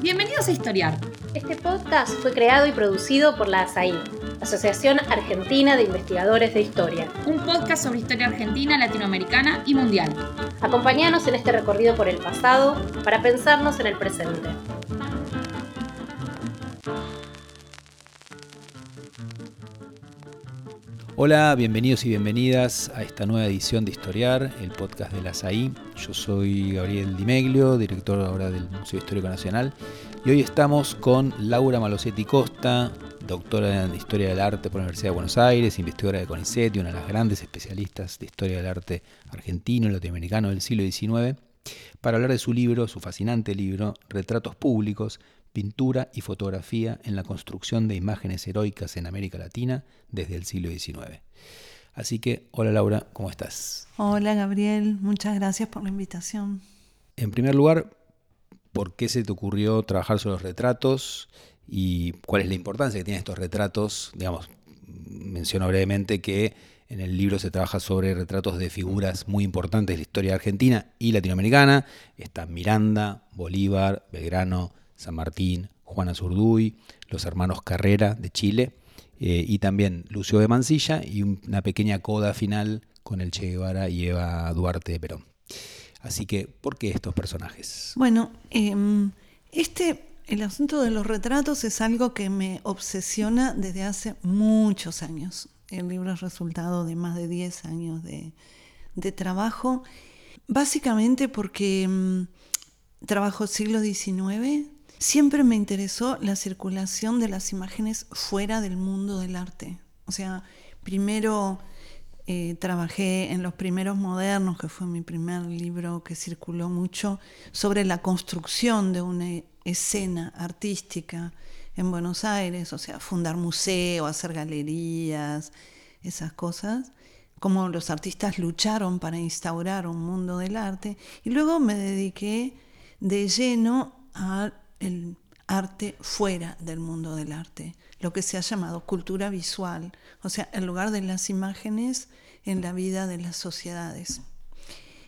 Bienvenidos a Historiar. Este podcast fue creado y producido por la ASAI, Asociación Argentina de Investigadores de Historia. Un podcast sobre historia argentina, latinoamericana y mundial. Acompáñanos en este recorrido por el pasado para pensarnos en el presente. Hola, bienvenidos y bienvenidas a esta nueva edición de Historiar, el podcast de la SAI. Yo soy Gabriel Dimeglio, director ahora del Museo Histórico Nacional, y hoy estamos con Laura Malosetti Costa, doctora en Historia del Arte por la Universidad de Buenos Aires, investigadora de CONICET y una de las grandes especialistas de Historia del Arte argentino y latinoamericano del siglo XIX, para hablar de su libro, su fascinante libro, Retratos Públicos, pintura y fotografía en la construcción de imágenes heroicas en América Latina desde el siglo XIX. Así que, hola Laura, ¿cómo estás? Hola Gabriel, muchas gracias por la invitación. En primer lugar, ¿por qué se te ocurrió trabajar sobre los retratos y cuál es la importancia que tienen estos retratos? Digamos, menciono brevemente que en el libro se trabaja sobre retratos de figuras muy importantes de la historia argentina y latinoamericana. Están Miranda, Bolívar, Belgrano, San Martín, Juana Zurduy, los hermanos Carrera de Chile eh, y también Lucio de Mansilla y una pequeña coda final con el Che Guevara y Eva Duarte de Perón. Así que, ¿por qué estos personajes? Bueno, em, este, el asunto de los retratos es algo que me obsesiona desde hace muchos años. El libro es resultado de más de 10 años de, trabajo, básicamente porque em, trabajo siglo XIX, Siempre me interesó la circulación de las imágenes fuera del mundo del arte. O sea, primero eh, trabajé en Los Primeros Modernos, que fue mi primer libro que circuló mucho, sobre la construcción de una escena artística en Buenos Aires, o sea, fundar museo, hacer galerías, esas cosas, cómo los artistas lucharon para instaurar un mundo del arte. Y luego me dediqué de lleno a el arte fuera del mundo del arte, lo que se ha llamado cultura visual, o sea, el lugar de las imágenes en la vida de las sociedades.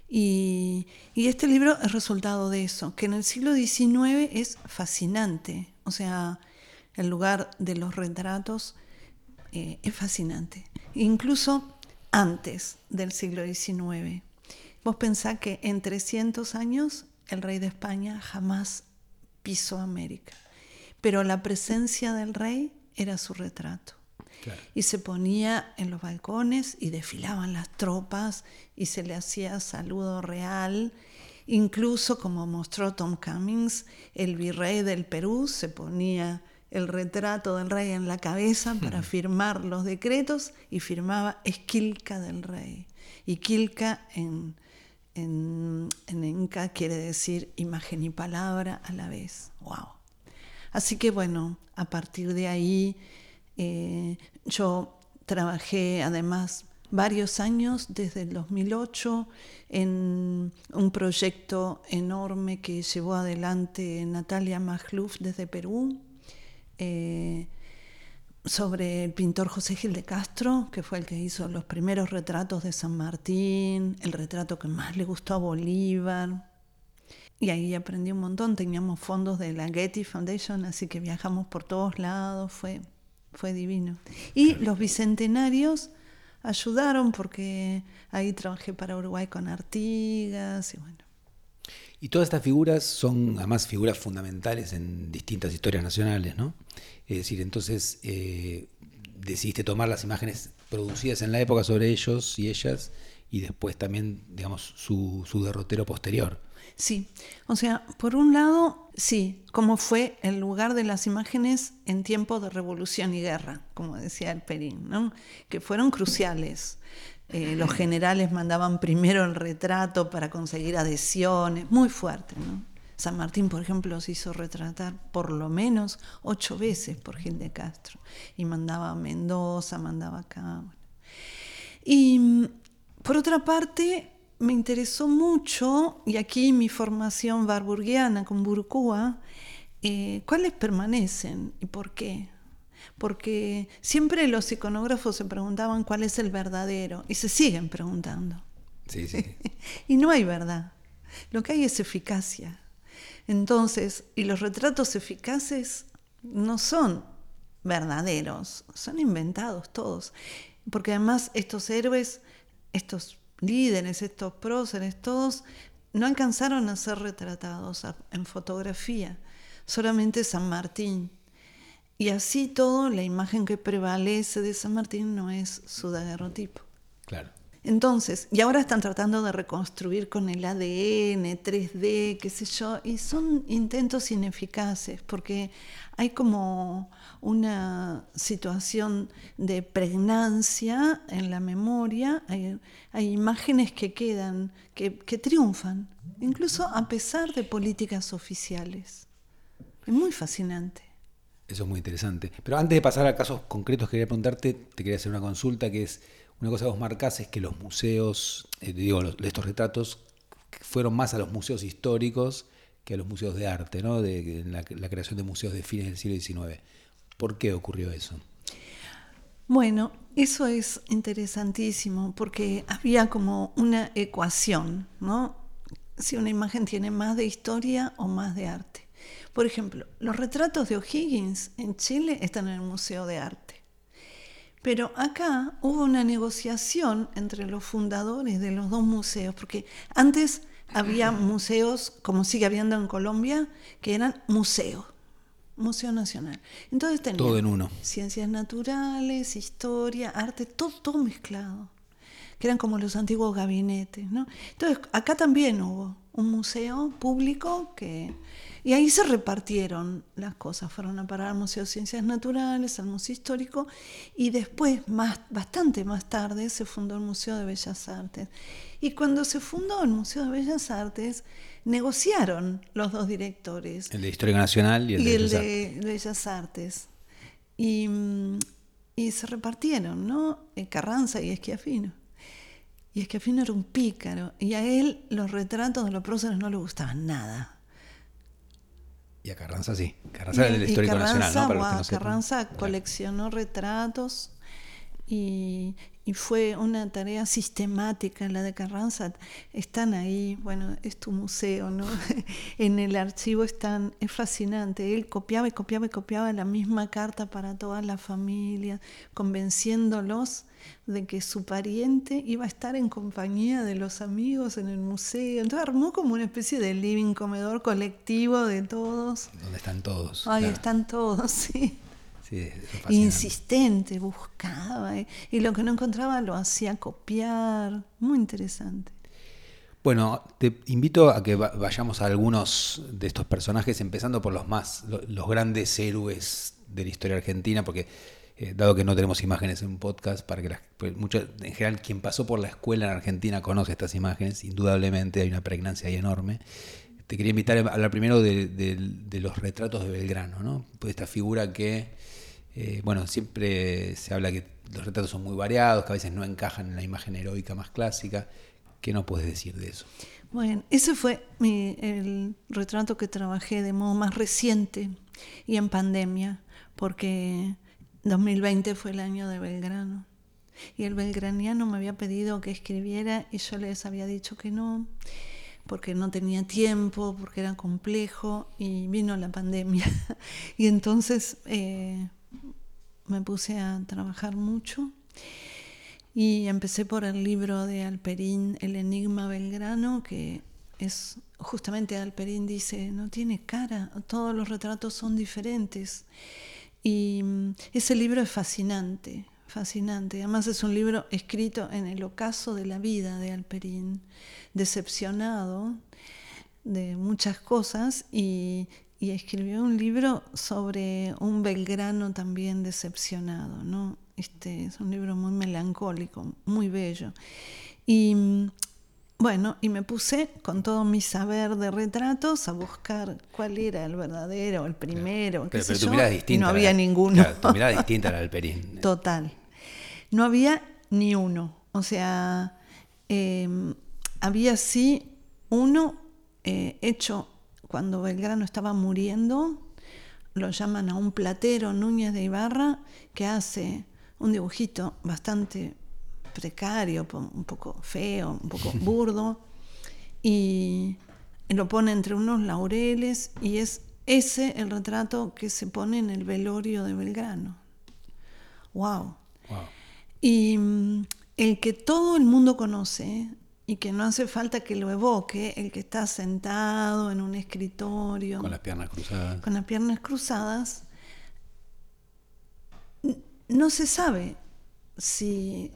Y, este libro es resultado de eso, que en el siglo XIX es fascinante, o sea, el lugar de los retratos eh, es fascinante, incluso antes del siglo XIX. Vos pensás que en 300 años el rey de España jamás pisó América. Pero la presencia del rey era su retrato. Y se ponía en los balcones y desfilaban las tropas y se le hacía saludo real. Incluso, como mostró Tom Cummings, el virrey del Perú se ponía el retrato del rey en la cabeza para firmar los decretos y firmaba Esquilca del rey. Y Quilca en, en, Inca quiere decir imagen y palabra a la vez. ¡Wow! Así que bueno, a partir de ahí eh, yo trabajé además varios años, desde el 2008, en un proyecto enorme que llevó adelante Natalia Magluf desde Perú. Eh, sobre el pintor José Gil de Castro, que fue el que hizo los primeros retratos de San Martín, el retrato que más le gustó a Bolívar. Y ahí aprendí un montón, teníamos fondos de la Getty Foundation, así que viajamos por todos lados, fue, fue divino. Y los bicentenarios ayudaron porque ahí trabajé para Uruguay con Artigas y bueno. Y todas estas figuras son además figuras fundamentales en distintas historias nacionales, ¿no? Es decir, entonces eh, decidiste tomar las imágenes producidas en la época sobre ellos y ellas y después también, digamos, su, su derrotero posterior. Sí, o sea, por un lado, sí, como fue el lugar de las imágenes en tiempos de revolución y guerra, como decía el Perín, ¿no? que fueron cruciales. Eh, los generales mandaban primero el retrato para conseguir adhesiones, muy fuerte. San Martín, por ejemplo, se hizo retratar por lo menos ocho veces por Gil de Castro. Y mandaba a Mendoza, mandaba acá. Y por otra parte, me interesó mucho, y aquí mi formación barburguiana con Burkúa, eh, cuáles permanecen y por qué porque siempre los iconógrafos se preguntaban cuál es el verdadero y se siguen preguntando. Sí, sí. y no hay verdad. Lo que hay es eficacia. Entonces, y los retratos eficaces no son verdaderos, son inventados todos. Porque además estos héroes, estos líderes, estos próceres, todos no alcanzaron a ser retratados en fotografía, solamente San Martín. Y así todo, la imagen que prevalece de San Martín no es su daguerrotipo. Claro. Entonces, y ahora están tratando de reconstruir con el ADN, 3D, qué sé yo, y son intentos ineficaces porque hay como una situación de pregnancia en la memoria, hay, imágenes que quedan, que, que triunfan, incluso a pesar de políticas oficiales. Es muy fascinante. Eso es muy interesante. Pero antes de pasar a casos concretos, quería preguntarte, te quería hacer una consulta que es una cosa que vos marcás es que los museos, eh, digo, de estos retratos fueron más a los museos históricos que a los museos de arte, ¿no? de, la, creación de museos de fines del siglo XIX. ¿Por qué ocurrió eso? Bueno, eso es interesantísimo porque había como una ecuación, ¿no? Si una imagen tiene más de historia o más de arte. Por ejemplo, los retratos de O'Higgins en Chile están en el Museo de Arte. Pero acá hubo una negociación entre los fundadores de los dos museos, porque antes había museos, como sigue habiendo en Colombia, que eran museos, Museo Nacional. Entonces tenían todo en uno. ciencias naturales, historia, arte, todo, todo mezclado, que eran como los antiguos gabinetes. ¿no? Entonces acá también hubo un museo público que y ahí se repartieron las cosas, fueron a parar al Museo de Ciencias Naturales, al Museo Histórico, y después, más, bastante más tarde, se fundó el Museo de Bellas Artes. Y cuando se fundó el Museo de Bellas Artes, negociaron los dos directores. El de Historia Nacional y el, de, Bellas de, Bellas Artes. Y, y, se repartieron, ¿no? Carranza y Esquiafino. Y Esquiafino era un pícaro. Y a él los retratos de los próceres no le gustaban nada. Y a Carranza sí. Carranza era del Histórico Nacional, ¿no? Para Carranza coleccionó retratos y, y, fue una tarea sistemática la de Carranza. Están ahí, bueno, es tu museo, ¿no? en el archivo están, es fascinante. Él copiaba y copiaba y copiaba la misma carta para toda la familia, convenciéndolos de que su pariente iba a estar en compañía de los amigos en el museo. Entonces armó como una especie de living comedor colectivo de todos. Donde están todos. Ahí están todos, sí. Sí Insistente, buscaba. Eh, y lo que no encontraba lo hacía copiar. Muy interesante. Bueno, te invito a que vayamos a algunos de estos personajes, empezando por los más, los grandes héroes de la historia argentina, porque eh, dado que no tenemos imágenes en un podcast, para que las, pues, en general quien pasó por la escuela en Argentina conoce estas imágenes, indudablemente hay una pregnancia ahí enorme. Te quería invitar a hablar primero de, los retratos de Belgrano, ¿no? Pues esta figura que, eh, bueno, siempre se habla que los retratos son muy variados, que a veces no encajan en la imagen heroica más clásica. ¿Qué no puedes decir de eso? Bueno, ese fue el retrato que trabajé de modo más reciente y en pandemia, porque 2020 fue el año de Belgrano. Y el belgraniano me había pedido que escribiera y yo les había dicho que no, porque no tenía tiempo, porque era complejo y vino la pandemia. y entonces eh, me puse a trabajar mucho y empecé por el libro de Alperín, El Enigma Belgrano, que es justamente Alperín dice, no tiene cara, todos los retratos son diferentes. Y mm, ese libro es fascinante, fascinante. Además es un libro escrito en el ocaso de la vida de Alperín, decepcionado de muchas cosas y, escribió un libro sobre un Belgrano también decepcionado. ¿no? Este, es un libro muy melancólico, muy bello. Y bueno, y me puse con todo mi saber de retratos a buscar cuál era el verdadero, el primero, qué sé yo, y no había ninguno. tu mirada distinta a la del Perín. Total. No había ni uno. O sea, em, había sí uno eh, hecho cuando Belgrano estaba muriendo, lo llaman a un platero Núñez de Ibarra, que hace un dibujito bastante precario, un poco feo, un poco burdo. Y lo pone entre unos laureles y es ese el retrato que se pone en el velorio de Belgrano. ¡Wow! Wow. Y mm, el que todo el mundo conoce y que no hace falta que lo evoque, el que está sentado en un escritorio Con las piernas cruzadas. con las piernas cruzadas, no se sabe si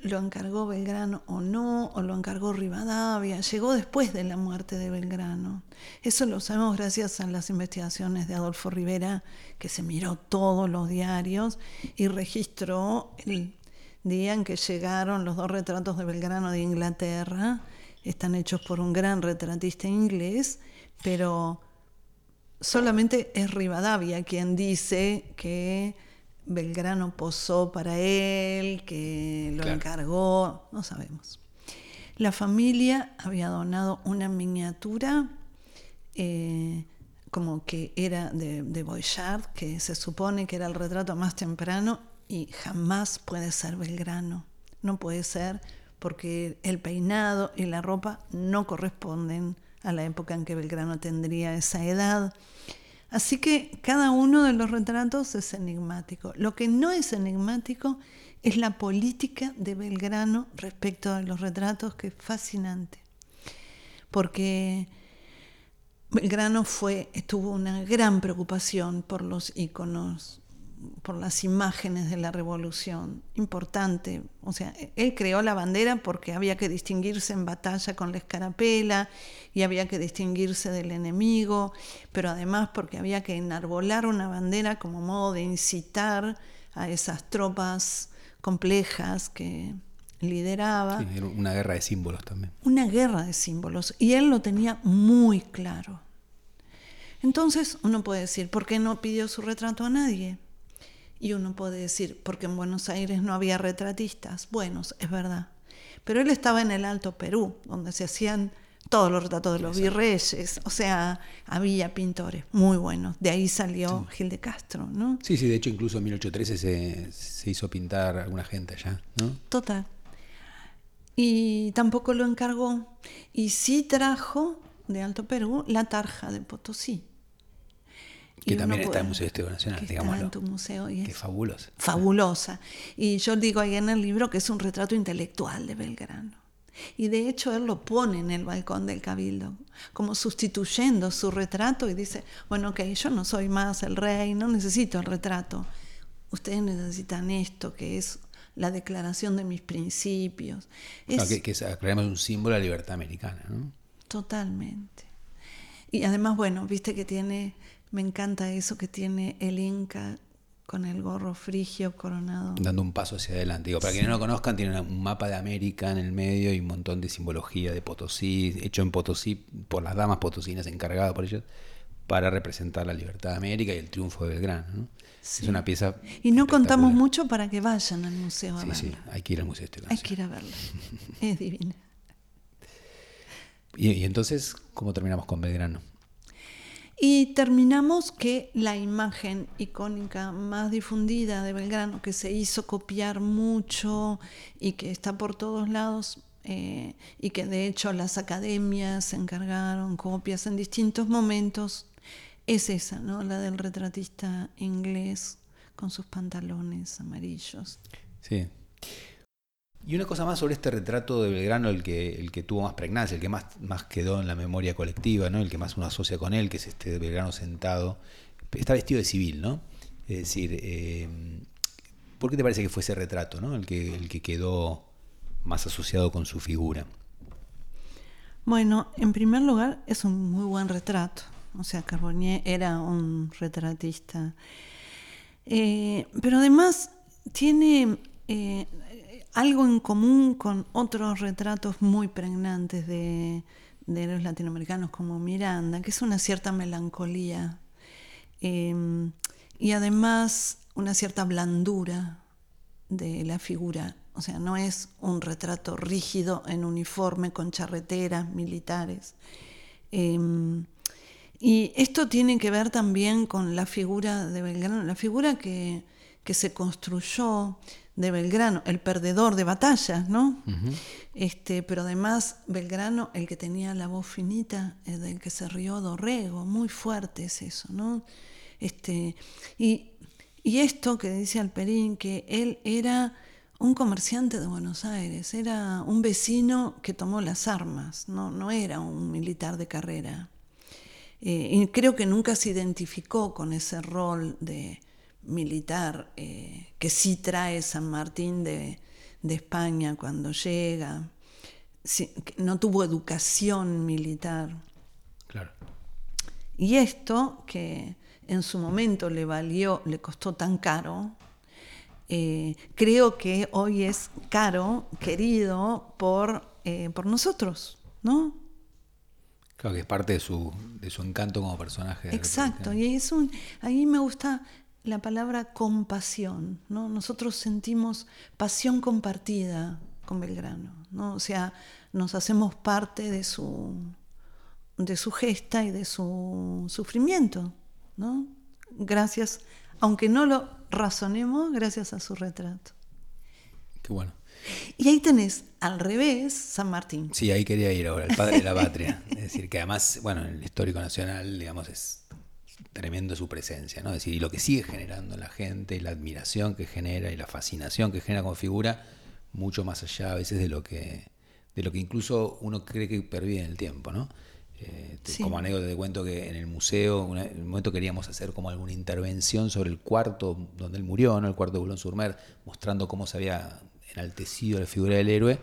lo encargó Belgrano o no, o lo encargó Rivadavia, llegó después de la muerte de Belgrano. Eso lo sabemos gracias a las investigaciones de Adolfo Rivera, que se miró todos los diarios y registró el día en que llegaron los dos retratos de Belgrano de Inglaterra. Están hechos por un gran retratista inglés, pero solamente es Rivadavia quien dice que Belgrano posó para él, que lo Claro. encargó, no sabemos. La familia había donado una miniatura eh, como que era de, de Boyard, que se supone que era el retrato más temprano y jamás puede ser Belgrano. No puede ser porque el peinado y la ropa no corresponden a la época en que Belgrano tendría esa edad. Así que cada uno de los retratos es enigmático. Lo que no es enigmático es la política de Belgrano respecto a los retratos, que es fascinante. Porque Belgrano fue, tuvo una gran preocupación por los íconos, por las imágenes de la revolución, importante. O sea, él creó la bandera porque había que distinguirse en batalla con la escarapela y había que distinguirse del enemigo, pero además porque había que enarbolar una bandera como modo de incitar a esas tropas complejas que lideraba Sí, era una guerra de símbolos también. una guerra de símbolos y él lo tenía muy claro. Entonces uno puede decir, ¿por qué no pidió su retrato a nadie? Y uno puede decir, porque en Buenos Aires no había retratistas. Buenos, es verdad. Pero él estaba en el Alto Perú, donde se hacían todos los retratos de los virreyes. O sea, había pintores muy buenos. De ahí salió Gil de Castro, ¿no? Sí, sí, de hecho incluso en 1813 se, se hizo pintar alguna gente allá, ¿no? Total. Y tampoco lo encargó. Y sí trajo de Alto Perú la tarja de Potosí. Que Y también está en el Museo Histórico Nacional, que está digámoslo. en tu museo y Qué es fabuloso. fabulosa. Y yo digo ahí en el libro que es un retrato intelectual de Belgrano. Y de hecho él lo pone en el balcón del cabildo, como sustituyendo su retrato y dice, bueno, ok, yo no soy más el rey, no necesito el retrato. Ustedes necesitan esto, que es la declaración de mis principios. Es Claro, que, que es, aclaremos, un símbolo de la libertad americana, ¿no? totalmente. Y además, bueno, viste que tiene, me encanta eso que tiene el Inca con el gorro frigio coronado. Dando un paso hacia adelante. Digo, para quienes no lo conozcan, tiene un mapa de América en el medio y un montón de simbología de Potosí, hecho en Potosí por las damas potosinas encargadas por ellas, para representar la libertad de América y el triunfo de Belgrano. ¿no? Es una pieza. Y no contamos mucho para que vayan al museo a Sí, verla. sí, hay que ir al Museo Histórico Hay que ir a verla. Es divina. Y, y entonces, ¿cómo terminamos con Belgrano? Y terminamos que la imagen icónica más difundida de Belgrano, que se hizo copiar mucho y que está por todos lados, eh, y que de hecho las academias se encargaron copias en distintos momentos, es esa, ¿no? La del retratista inglés con sus pantalones amarillos. Sí. Y una cosa más sobre este retrato de Belgrano, el que, el que tuvo más pregnancia, el que más, más quedó en la memoria colectiva, ¿no? el que más uno asocia con él, que es este Belgrano sentado. Está vestido de civil, ¿no? Es decir, eh, ¿por qué te parece que fue ese retrato, ¿no? el, que, el que quedó más asociado con su figura? Bueno, en primer lugar, es un muy buen retrato. O sea, Carbonier era un retratista. Eh, pero además tiene eh, algo en común con otros retratos muy pregnantes de, de los latinoamericanos como Miranda, que es una cierta melancolía eh, y además una cierta blandura de la figura. O sea, no es un retrato rígido en uniforme con charreteras militares. Eh, y esto tiene que ver también con la figura de Belgrano, la figura que, que se construyó de Belgrano, el perdedor de batallas, ¿no? este, pero además Belgrano, el que tenía la voz finita, el del que se rió Dorrego, muy fuerte es eso, ¿no? Este, y, y esto que dice Alperín, que él era un comerciante de Buenos Aires, era un vecino que tomó las armas, no, no era un militar de carrera. Eh, y creo que nunca se identificó con ese rol de militar eh, que sí trae San Martín de, España cuando llega. no tuvo educación militar. Claro. Y esto, que en su momento le valió, le costó tan caro, eh, creo que hoy es caro, querido por, eh, por nosotros, ¿no? Claro que es parte de su, de su encanto como personaje. Exacto, y es un, ahí me gusta la palabra compasión, ¿no? Nosotros sentimos pasión compartida con Belgrano, ¿no? O sea, nos hacemos parte de su, de su gesta y de su sufrimiento, ¿no? Gracias, aunque no lo razonemos, gracias a su retrato. Qué bueno. Y ahí tenés al revés San Martín. Sí, ahí quería ir ahora, el padre de la patria. es decir, que además, bueno, el histórico nacional, digamos, es tremendo su presencia, ¿no? Es decir, y lo que sigue generando en la gente, la admiración que genera y la fascinación que genera como figura, mucho más allá a veces de lo que, de lo que incluso uno cree que pervive en el tiempo, ¿no? Eh, como anécdota te cuento que en el museo, en un momento queríamos hacer como alguna intervención sobre el cuarto donde él murió, ¿no? el cuarto de Boulogne Surmer, mostrando cómo se había enaltecido la figura del héroe.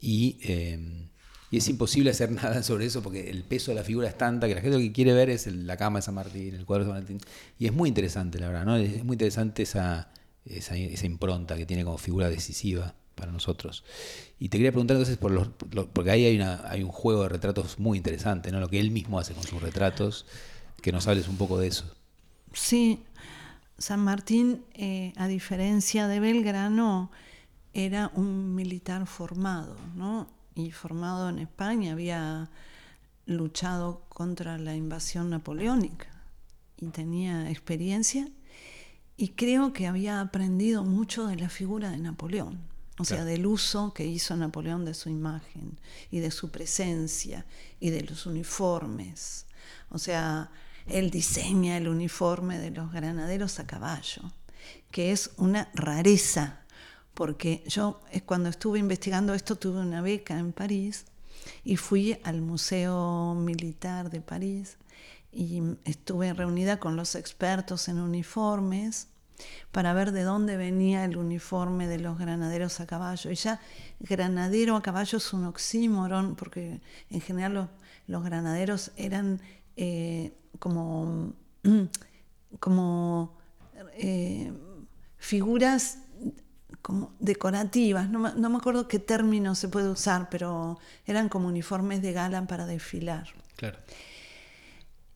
Y eh, y es imposible hacer nada sobre eso porque el peso de la figura es tanta que la gente lo que quiere ver es la cama de San Martín, el cuadro de San Martín. Y es muy interesante, la verdad, ¿no? Es muy interesante esa, esa, impronta que tiene como figura decisiva para nosotros. Y te quería preguntar entonces, por los, porque ahí hay, una, hay un juego de retratos muy interesante, ¿no? Lo que él mismo hace con sus retratos, que nos hables un poco de eso. Sí, San Martín, eh, a diferencia de Belgrano, era un militar formado, ¿no? Y formado en España, había luchado contra la invasión napoleónica y tenía experiencia y creo que había aprendido mucho de la figura de Napoleón, o sea, del uso que hizo Napoleón de su imagen y de su presencia y de los uniformes. O sea, él diseña el uniforme de los granaderos a caballo, que es una rareza porque yo eh, cuando estuve investigando esto tuve una beca en París y fui al Museo Militar de París y estuve reunida con los expertos en uniformes para ver de dónde venía el uniforme de los granaderos a caballo. Y ya granadero a caballo es un oxímoron, porque en general los, granaderos eran eh, como, como eh, figuras como decorativas, no, me acuerdo qué término se puede usar, pero eran como uniformes de gala para desfilar. Claro.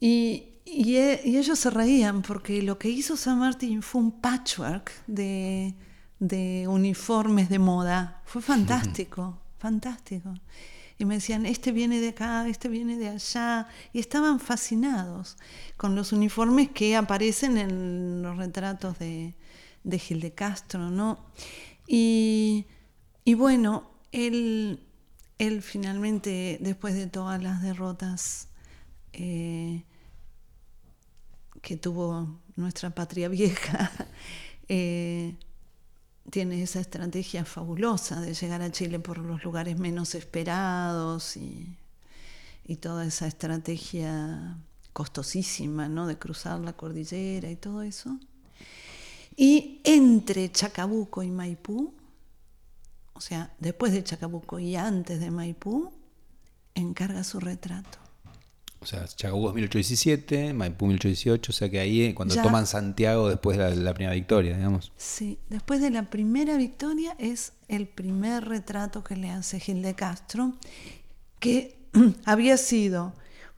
Y, e, y, ellos se reían porque lo que hizo San Martín fue un patchwork de, de uniformes de moda. Fue fantástico, fantástico. Y me decían, este viene de acá, este viene de allá. Y estaban fascinados con los uniformes que aparecen en los retratos de, de Gil de Castro, ¿no? Y, bueno, él, él, finalmente, después de todas las derrotas eh, que tuvo nuestra patria vieja, eh, tiene esa estrategia fabulosa de llegar a Chile por los lugares menos esperados y, y toda esa estrategia costosísima, ¿no? De cruzar la cordillera y todo eso. Y entre Chacabuco y Maipú, o sea, después de Chacabuco y antes de Maipú, encarga su retrato. O sea, Chacabuco es 1817, Maipú 1818, o sea que ahí cuando toman Santiago después de la, primera victoria, digamos. Sí, después de la primera victoria es el primer retrato que le hace Gil de Castro, que había sido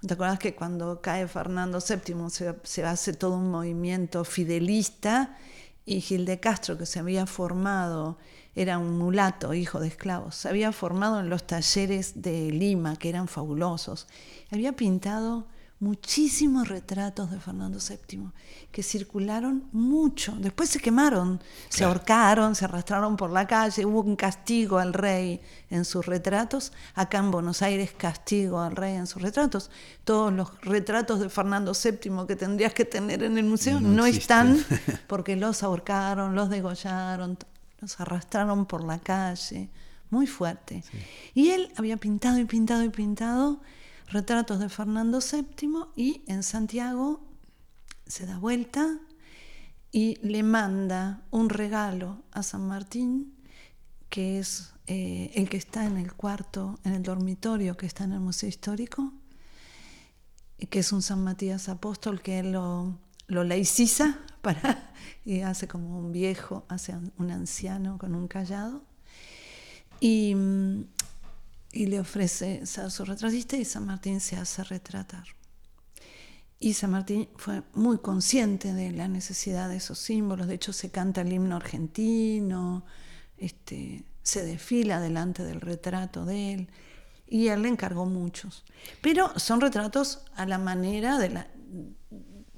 ¿Te acuerdas que cuando cae Fernando VII se, se, hace todo un movimiento fidelista y Gil de Castro, que se había formado, era un mulato, hijo de esclavos, se había formado en los talleres de Lima, que eran fabulosos. Había pintado muchísimos retratos de Fernando VII que circularon mucho. Después se quemaron, se Claro. ahorcaron, se arrastraron por la calle, hubo un castigo al rey en sus retratos. Acá en Buenos Aires, castigo al rey en sus retratos. Todos los retratos de Fernando VII que tendrías que tener en el museo No están porque los ahorcaron, los degollaron, los arrastraron por la calle. Muy fuerte. Y él había pintado y pintado y pintado retratos de Fernando VII y en Santiago se da vuelta y le manda un regalo a San Martín, que es eh, el que está en el cuarto, en el dormitorio que está en el Museo Histórico, que es un San Matías Apóstol que él lo, lo laiciza para, y hace como un viejo, hace un anciano con un callado. Y, mm, y le ofrece ser su retratista y San Martín se hace retratar. Y San Martín fue muy consciente de la necesidad de esos símbolos, de hecho se canta el himno argentino, este, se desfila delante del retrato de él, y él le encargó muchos. Pero son retratos a la manera de la,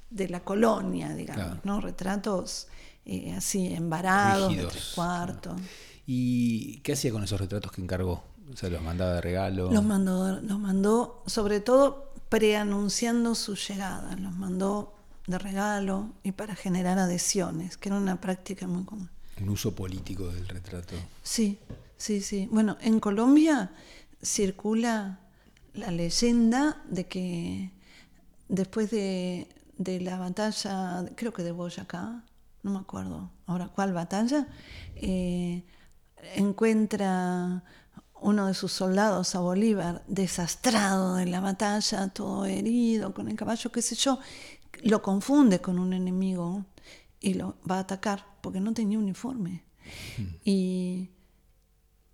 de la colonia, digamos, Claro. ¿no? Retratos eh, así, embarados, de tres cuartos. ¿Y qué hacía con esos retratos que encargó? O sea, los mandaba de regalo. Los mandó, los mandó sobre todo preanunciando su llegada, los mandó de regalo y para generar adhesiones, que era una práctica muy común. Un uso político del retrato. Sí, sí, sí. Bueno, en Colombia circula la leyenda de que después de, de la batalla, creo que de Boyacá, no me acuerdo ahora cuál batalla, eh, encuentra uno de sus soldados a Bolívar desastrado de la batalla, todo herido, con el caballo, qué sé yo, lo confunde con un enemigo y lo va a atacar porque no tenía uniforme. Y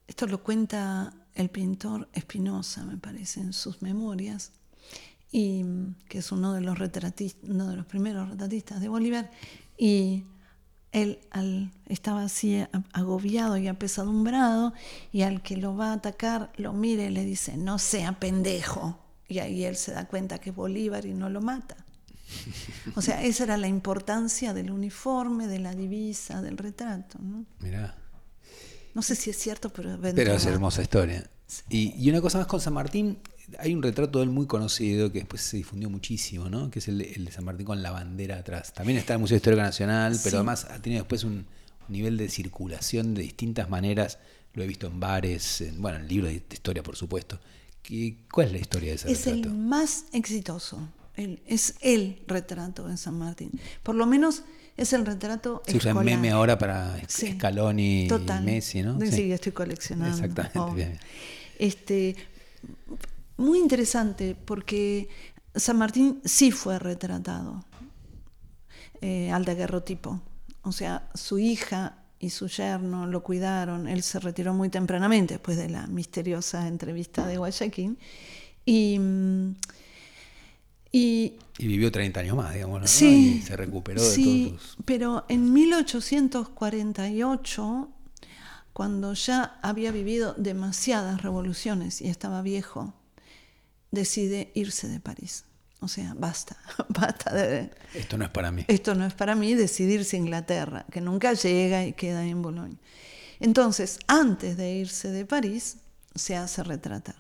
esto lo cuenta el pintor Espinosa, me parece, en sus memorias, y que es uno de los retratistas, uno de los primeros retratistas de Bolívar, y él al- estaba así agobiado y apesadumbrado, y al que lo va a atacar lo mira y le dice, no sea pendejo. Y ahí él se da cuenta que es Bolívar y no lo mata. O sea, esa era la importancia del uniforme, de la divisa, del retrato. ¿no? Mirá. No sé si es cierto, pero... Pero es hermosa historia. Y, y una cosa más con San Martín, hay un retrato de él muy conocido que después se difundió muchísimo, ¿no? Que es el, de- el de San Martín con la bandera atrás. También está en el Museo Histórico Nacional, pero Sí. además ha tenido después un, nivel de circulación de distintas maneras. Lo he visto en bares, en, bueno, en libros de historia, por supuesto. ¿Qué- ¿Cuál es la historia de ese Es el retrato? más exitoso. El- es el retrato de San Martín. Por lo menos es el retrato Se usa meme ahora para Sí. Scaloni Total. y Messi, ¿no? Sí, Sí. estoy coleccionando. Exactamente, Oh. bien. Este, muy interesante porque San Martín sí fue retratado eh, al daguerrotipo. O sea, su hija y su yerno lo cuidaron. Él se retiró muy tempranamente después de la misteriosa entrevista de Guayaquil. Y, mm, y Y vivió 30 años más, digamos, ¿no? Sí, Y se recuperó de sí, todos sus... pero en 1848, cuando ya había vivido demasiadas revoluciones y estaba viejo, decide irse de París. O sea, basta, basta de... Esto no es para mí. Esto no es para mí, decidirse a Inglaterra, que nunca llega y queda en Bolonia. Entonces, antes de irse de París, se hace retratar.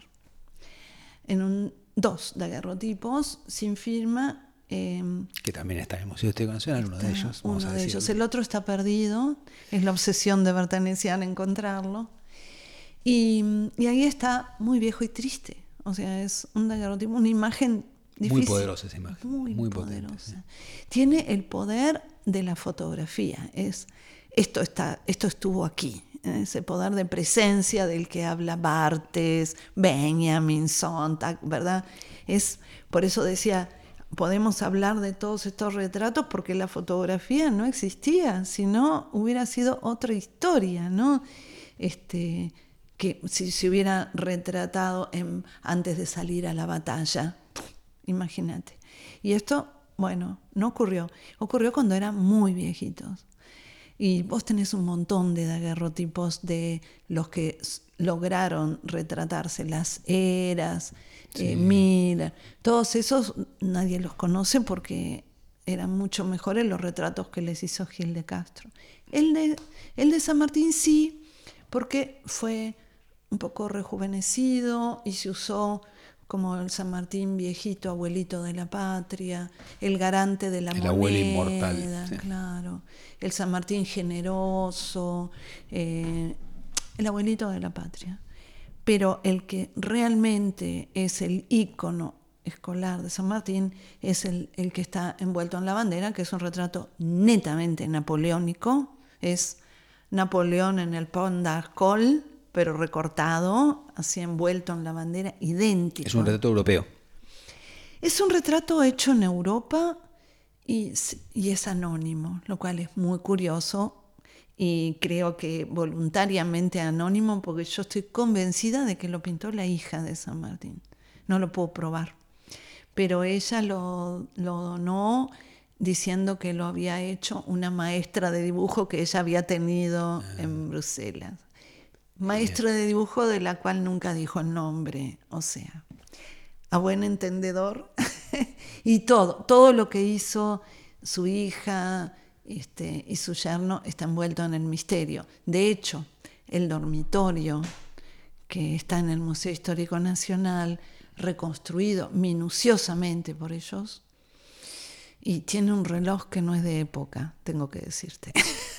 En un, dos daguerrotipos sin firma. eh, Que también está en el Museo Histórico Nacional, uno de ellos. vamos uno a de ellos. El otro está perdido. Es la obsesión de Bertanesian encontrarlo. Y, y ahí está muy viejo y triste. O sea, es un daguerrotipo, una imagen Muy difícil. poderosa esa imagen, Muy, muy potente, poderosa. Tiene el poder de la fotografía. Es, esto, está, esto estuvo aquí. Ese poder de presencia del que habla Bartes, Benjamin, Sontag, ¿verdad? Es, por eso decía, podemos hablar de todos estos retratos porque la fotografía no existía, si no hubiera sido otra historia, ¿no? Este, que si se hubiera retratado en- antes de salir a la batalla, imagínate. Y esto, bueno, no ocurrió, ocurrió cuando eran muy viejitos. Y vos tenés un montón de daguerrotipos de los que lograron retratarse las eras, eh, Miller, todos esos nadie los conoce porque eran mucho mejores los retratos que les hizo Gil de Castro. El de, el de San Martín sí, porque fue un poco rejuvenecido y se usó como el San Martín viejito, abuelito de la patria, el garante de la el moneda, abuelo inmortal, sí. claro, el San Martín generoso, eh, el abuelito de la patria. Pero el que realmente es el ícono escolar de San Martín es el, el, que está envuelto en la bandera, que es un retrato netamente napoleónico, es Napoleón en el Pont d'Arcole, pero recortado, así envuelto en la bandera, idéntico. Es un retrato europeo. Es un retrato hecho en Europa y, y es anónimo, lo cual es muy curioso y creo que voluntariamente anónimo porque yo estoy convencida de que lo pintó la hija de San Martín. No lo puedo probar, pero ella lo, lo donó diciendo que lo había hecho una maestra de dibujo que ella había tenido en Bruselas. Maestra de dibujo de la cual nunca dijo el nombre, o sea, a buen entendedor. y todo, todo lo que hizo su hija este, y su yerno está envuelto en el misterio. De hecho, el dormitorio que está en el Museo Histórico Nacional, reconstruido minuciosamente por ellos, y tiene un reloj que no es de época, tengo que decirte.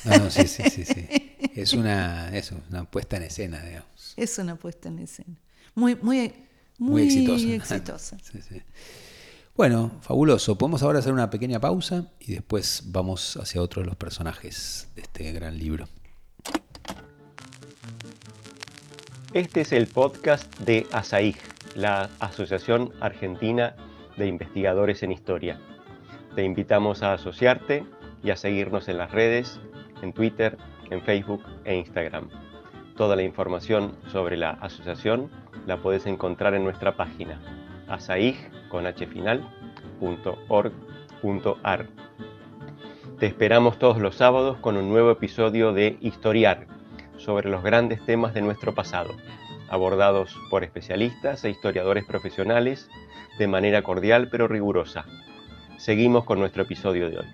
No, no, sí, sí, sí, sí. Es una, eso, una puesta en escena, digamos. Es una puesta en escena. Muy, muy, muy, Muy exitosa. exitosa. Sí, sí. Bueno, fabuloso. Podemos ahora hacer una pequeña pausa y después vamos hacia otro de los personajes de este gran libro. Este es el podcast de ASAIG, la Asociación Argentina de Investigadores en Historia. Te invitamos a asociarte y a seguirnos en las redes, en Twitter, en Facebook e Instagram. Toda la información sobre la asociación la puedes encontrar en nuestra página asaig.org.ar. Te esperamos todos los sábados con un nuevo episodio de Historiar sobre los grandes temas de nuestro pasado, abordados por especialistas e historiadores profesionales de manera cordial pero rigurosa. Seguimos con nuestro episodio de hoy.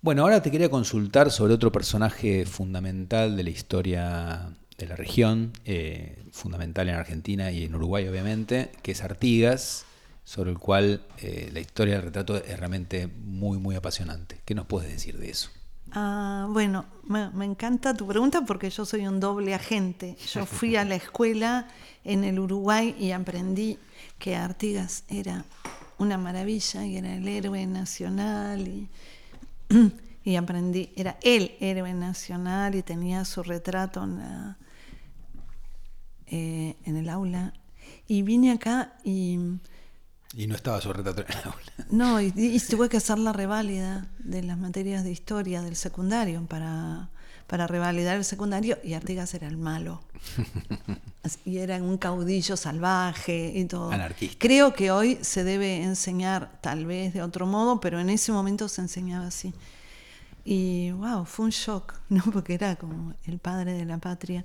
Bueno, ahora te quería consultar sobre otro personaje fundamental de la historia de la región, eh, fundamental en Argentina y en Uruguay obviamente, que es Artigas, sobre el cual eh, la historia del retrato es realmente muy, muy apasionante. ¿Qué nos puedes decir de eso? Ah, bueno, me, encanta tu pregunta porque yo soy un doble agente. Yo fui a la escuela en el Uruguay y aprendí que Artigas era una maravilla y era el héroe nacional y, y aprendí, era el héroe nacional y tenía su retrato en, la, eh, en el aula. Y vine acá y... Y no estaba su retrato en el aula. No, y, y, tuve que hacer la reválida de las materias de historia del secundario para, para revalidar el secundario y Artigas era el malo. y era un caudillo salvaje y todo. Anarquista. Creo que hoy se debe enseñar tal vez de otro modo, pero en ese momento se enseñaba así. Y wow, fue un shock, ¿no? Porque era como el padre de la patria.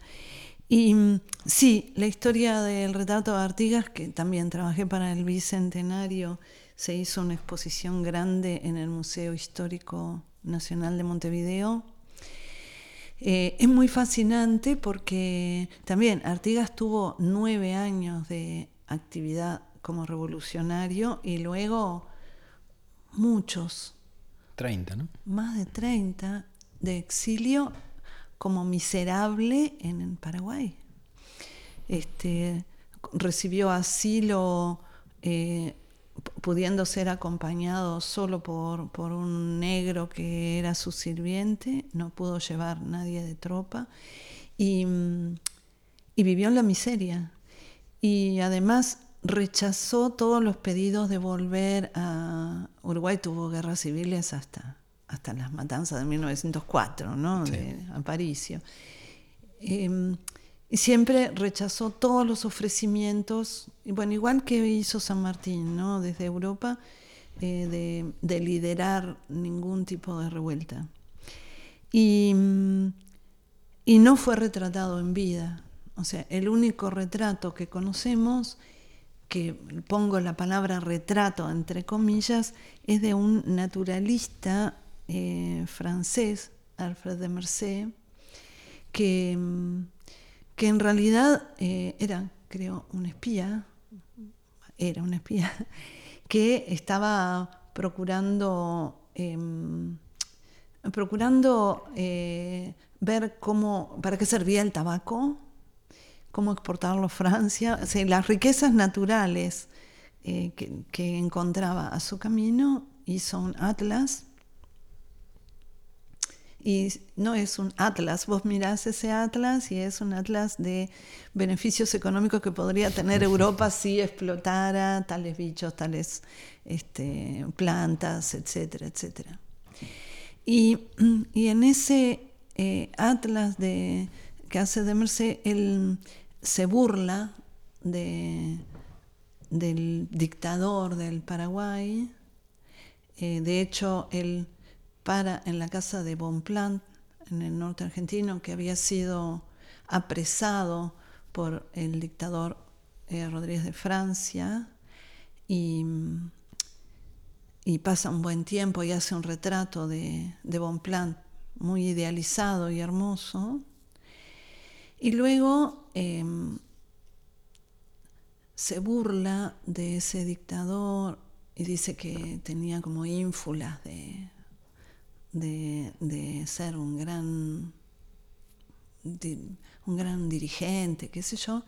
Y sí, la historia del retrato de Artigas, que también trabajé para el Bicentenario, se hizo una exposición grande en el Museo Histórico Nacional de Montevideo. Eh, es muy fascinante porque también Artigas tuvo nueve años de actividad como revolucionario y luego muchos. 30, ¿no? Más de 30 de exilio como miserable en Paraguay. Este, recibió asilo eh, pudiendo ser acompañado solo por, por, un negro que era su sirviente, no pudo llevar nadie de tropa y, y vivió en la miseria. Y además rechazó todos los pedidos de volver a Uruguay, tuvo guerras civiles hasta hasta las matanzas de 1904, ¿no? Sí. de Aparicio. Eh, y siempre rechazó todos los ofrecimientos, y bueno, igual que hizo San Martín, ¿no? Desde Europa, eh, de, de, liderar ningún tipo de revuelta. Y, y no fue retratado en vida. O sea, el único retrato que conocemos, que pongo la palabra retrato entre comillas, es de un naturalista eh, francés, Alfred de Mercé, que, que en realidad eh, era, creo, un espía, era un espía, que estaba procurando, em, procurando eh, ver cómo, para qué servía el tabaco, cómo exportarlo a Francia, las riquezas naturales que, que, encontraba a su camino, hizo un atlas. Y no es un atlas, vos mirás ese atlas y es un atlas de beneficios económicos que podría tener Europa si explotara tales bichos, tales este, plantas, etcétera, etcétera. Y, y en ese eh, Atlas de, que hace de Merced, él se burla de, del dictador del Paraguay. Eh, de hecho, él para en la casa de Bonpland, en el norte argentino, que había sido apresado por el dictador eh, Rodríguez de Francia, y, pasa un buen tiempo y hace un retrato de, de Bonpland muy idealizado y hermoso. Y luego em, se burla de ese dictador y dice que tenía como ínfulas de, de, ser un gran, un gran dirigente, qué sé yo.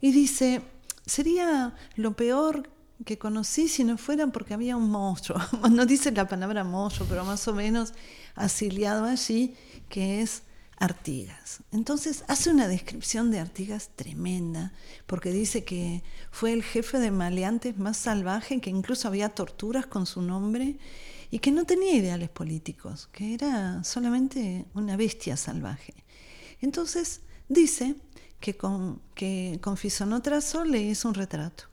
Y dice, sería lo peor que conocí si no fuera porque había un monstruo. No dice la palabra monstruo, pero más o menos asiliado allí, que es Artigas. Entonces hace una descripción de Artigas tremenda, porque dice que fue el jefe de maleantes más salvaje, que incluso había torturas con su nombre y que no tenía ideales políticos, que era solamente una bestia salvaje. Entonces dice que con, que con le hizo un retrato.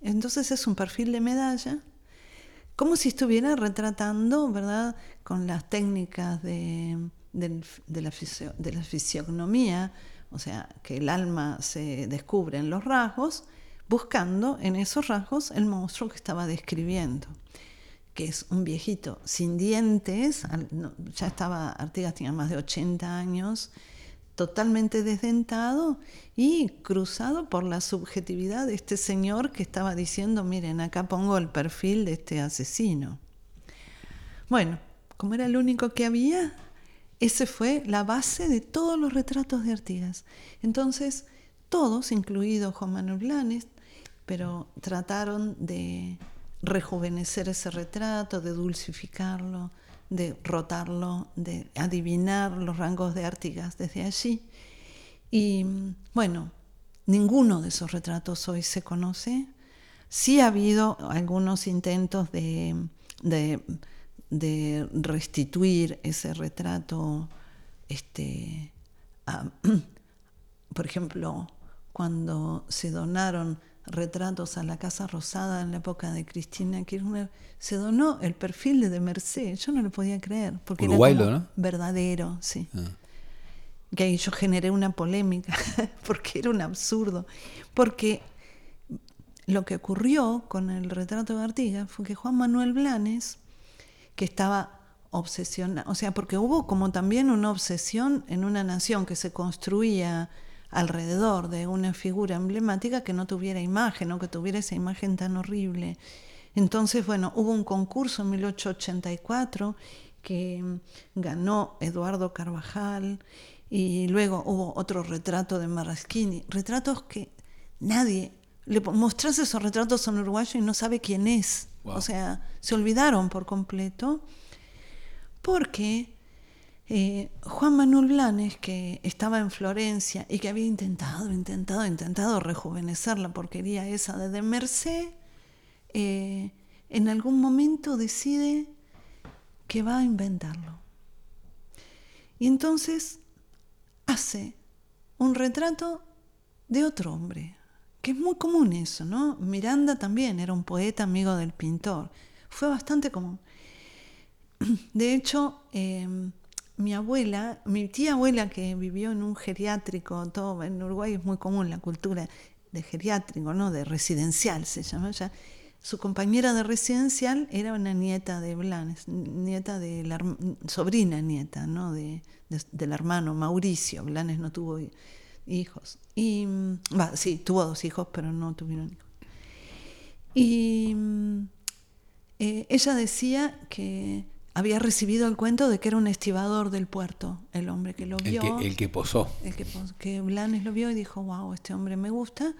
Entonces es un perfil de medalla como si estuviera retratando, ¿verdad?, con las técnicas de, la, fisionomía, o sea, que el alma se descubre en los rasgos, buscando en esos rasgos el monstruo que estaba describiendo, que es un viejito sin dientes, ya estaba, Artigas tenía más de 80 años, totalmente desdentado y cruzado por la subjetividad de este señor que estaba diciendo, miren, acá pongo el perfil de este asesino. Bueno, como era el único que había, ese fue la base de todos los retratos de Artigas. Entonces, todos, incluido Juan Manuel Blanes, pero trataron de rejuvenecer ese retrato, de dulcificarlo, de rotarlo, de adivinar los rangos de Artigas desde allí. Y bueno, ninguno de esos retratos hoy se conoce. Sí ha habido algunos intentos de, de, restituir ese retrato, este, por ejemplo, cuando se donaron retratos a la Casa Rosada en la época de Cristina Kirchner, se donó el perfil de, de Merced. Yo no lo podía creer, porque era ¿no? verdadero, sí. Ah. Que ahí yo generé una polémica, porque era un absurdo. Porque lo que ocurrió con el retrato de Artigas fue que Juan Manuel Blanes, que estaba obsesionado, o sea, porque hubo como también una obsesión en una nación que se construía alrededor de una figura emblemática que no tuviera imagen o que tuviera esa imagen tan horrible. Entonces, bueno, hubo un concurso en 1884 que ganó Eduardo Carvajal y luego hubo otro retrato de Marraschini, retratos que nadie, le mostrás esos retratos a un uruguayo y no sabe quién es. O sea, se olvidaron por completo porque eh, Juan Manuel Blanes, que estaba en Florencia y que había intentado, intentado, intentado rejuvenecer la porquería esa de de Merced, eh, en algún momento decide que va a inventarlo. Y entonces hace un retrato de otro hombre, que es muy común eso, ¿no? Miranda también era un poeta amigo del pintor, fue bastante común. De hecho, eh, mi abuela, mi tía abuela que vivió en un geriátrico, todo en Uruguay es muy común la cultura de geriátrico, ¿no? De residencial se llama ya. Su compañera de residencial era una nieta de Blanes, nieta de la sobrina nieta, ¿no? De, del hermano Mauricio. Blanes no tuvo hijos. Y, va, sí, tuvo dos hijos, pero no tuvieron hijos. Y eh, ella decía que había recibido el cuento de que era un estibador del puerto, el hombre que lo vio. El que, el que posó. El que, que Blanes lo vio y dijo, wow, este hombre me gusta.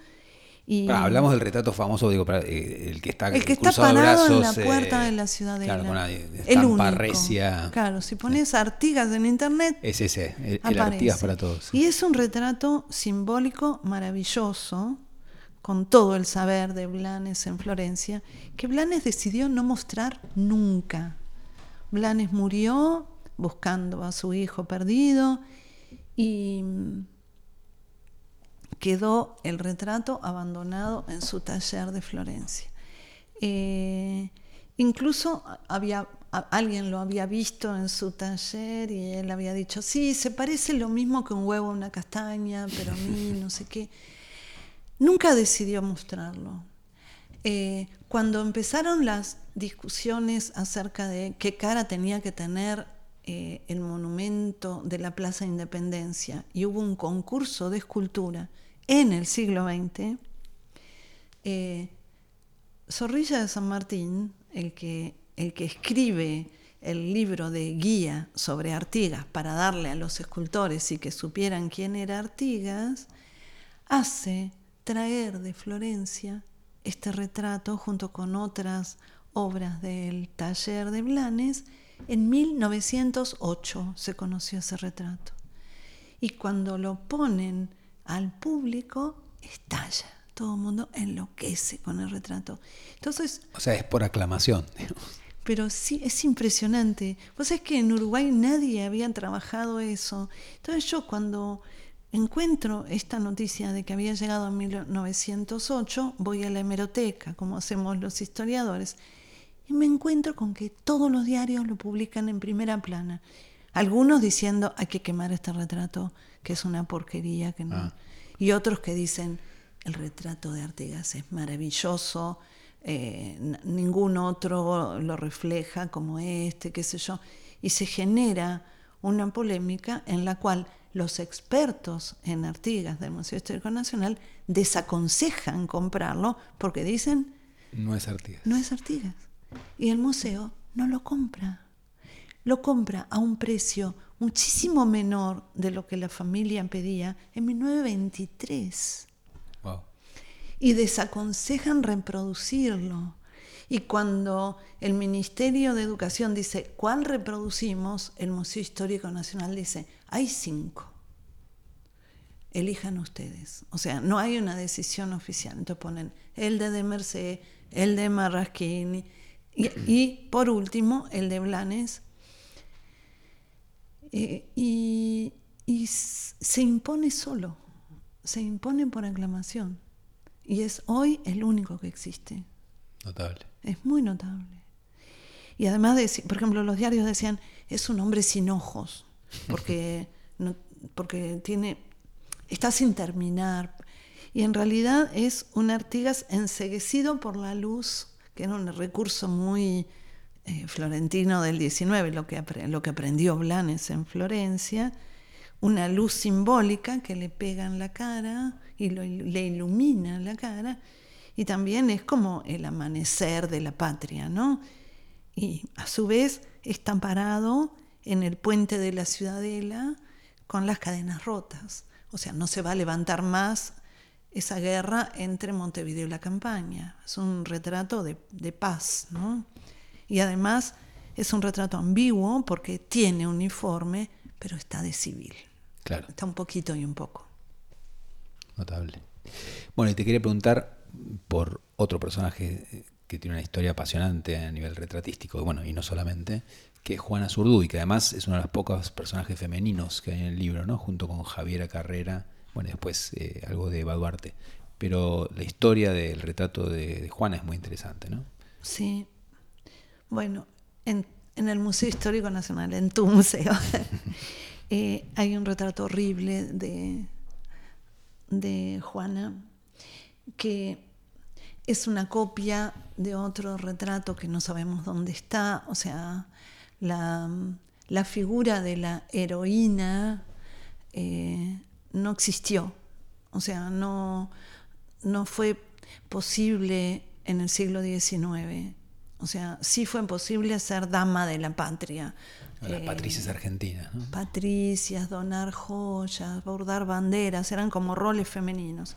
Y, hablamos del retrato famoso, digo, eh, el que está el que está parado en la puerta eh, de la ciudadela. Claro, con una el único. Claro, si pones Artigas en internet. Es ese, el, el Artigas para todos. Y es un retrato simbólico maravilloso, con todo el saber de Blanes en Florencia, que Blanes decidió no mostrar nunca. Blanes murió buscando a su hijo perdido y quedó el retrato abandonado en su taller de Florencia. Eh, incluso había, alguien lo había visto en su taller y él había dicho, sí, se parece lo mismo que un huevo a una castaña, pero a mí no sé qué. Nunca decidió mostrarlo. Eh, cuando empezaron las discusiones acerca de qué cara tenía que tener eh, el monumento de la Plaza Independencia y hubo un concurso de escultura en el siglo XX, eh, Zorrilla de San Martín, el que, el que escribe el libro de guía sobre Artigas para darle a los escultores y que supieran quién era Artigas, hace traer de Florencia este retrato junto con otras obras del taller de Blanes. En 1908 se conoció ese retrato. Y cuando lo ponen al público, estalla. Todo el mundo enloquece con el retrato. Entonces, o sea, es por aclamación. Pero sí, es impresionante. Vos sabés que en Uruguay nadie había trabajado eso. Entonces yo cuando encuentro esta noticia de que había llegado en 1908, voy a la hemeroteca, como hacemos los historiadores, y me encuentro con que todos los diarios lo publican en primera plana. Algunos diciendo hay que quemar este retrato, que es una porquería, que no. Ah. Y otros que dicen el retrato de Artigas es maravilloso, eh, ningún otro lo refleja como este, qué sé yo. Y se genera una polémica en la cual los expertos en Artigas del Museo Histórico Nacional desaconsejan comprarlo porque dicen... No es Artigas. No es Artigas. Y el museo no lo compra. Lo compra a un precio muchísimo menor de lo que la familia pedía en 1923. Wow. Y desaconsejan reproducirlo. Y cuando el Ministerio de Educación dice, ¿cuál reproducimos? El Museo Histórico Nacional dice, hay cinco. Elijan ustedes. O sea, no hay una decisión oficial. Entonces ponen el de de Merced, el de Marrasquini y, por último el de Blanes. Eh, y, y se impone solo, se impone por aclamación. Y es hoy el único que existe. Notable. Es muy notable. Y además, de, por ejemplo, los diarios decían, es un hombre sin ojos, porque, no, porque tiene, está sin terminar. Y en realidad es un Artigas enseguecido por la luz, que era un recurso muy eh, florentino del 19, lo que, lo que aprendió Blanes en Florencia, una luz simbólica que le pega en la cara y le ilumina la cara y también es como el amanecer de la patria, ¿no? Y a su vez está parado en el puente de la ciudadela con las cadenas rotas. O sea, no se va a levantar más esa guerra entre Montevideo y la campaña. Es un retrato de, de paz, ¿no? Y además es un retrato ambiguo porque tiene uniforme, pero está de civil. Claro. Está un poquito y un poco. Notable. Bueno, y te quería preguntar por otro personaje eh, que tiene una historia apasionante a nivel retratístico, bueno, y no solamente, que es Juana Zurduy, que además es uno de los pocos personajes femeninos que hay en el libro, ¿no? Junto con Javiera Carrera, bueno, después eh, algo de Eva Duarte. Pero la historia del retrato de, Juana es muy interesante, ¿no? Sí. Bueno, en, en el Museo Histórico Nacional, en tu museo, eh, hay un retrato horrible de, de Juana que es una copia de otro retrato que no sabemos dónde está, o sea, la, figura de la heroína eh, no existió, o sea, no, no fue posible en el siglo XIX. O sea, sí fue posible ser dama de la patria. Las eh, patricias argentinas. Patricias, donar joyas, bordar banderas, eran como roles femeninos.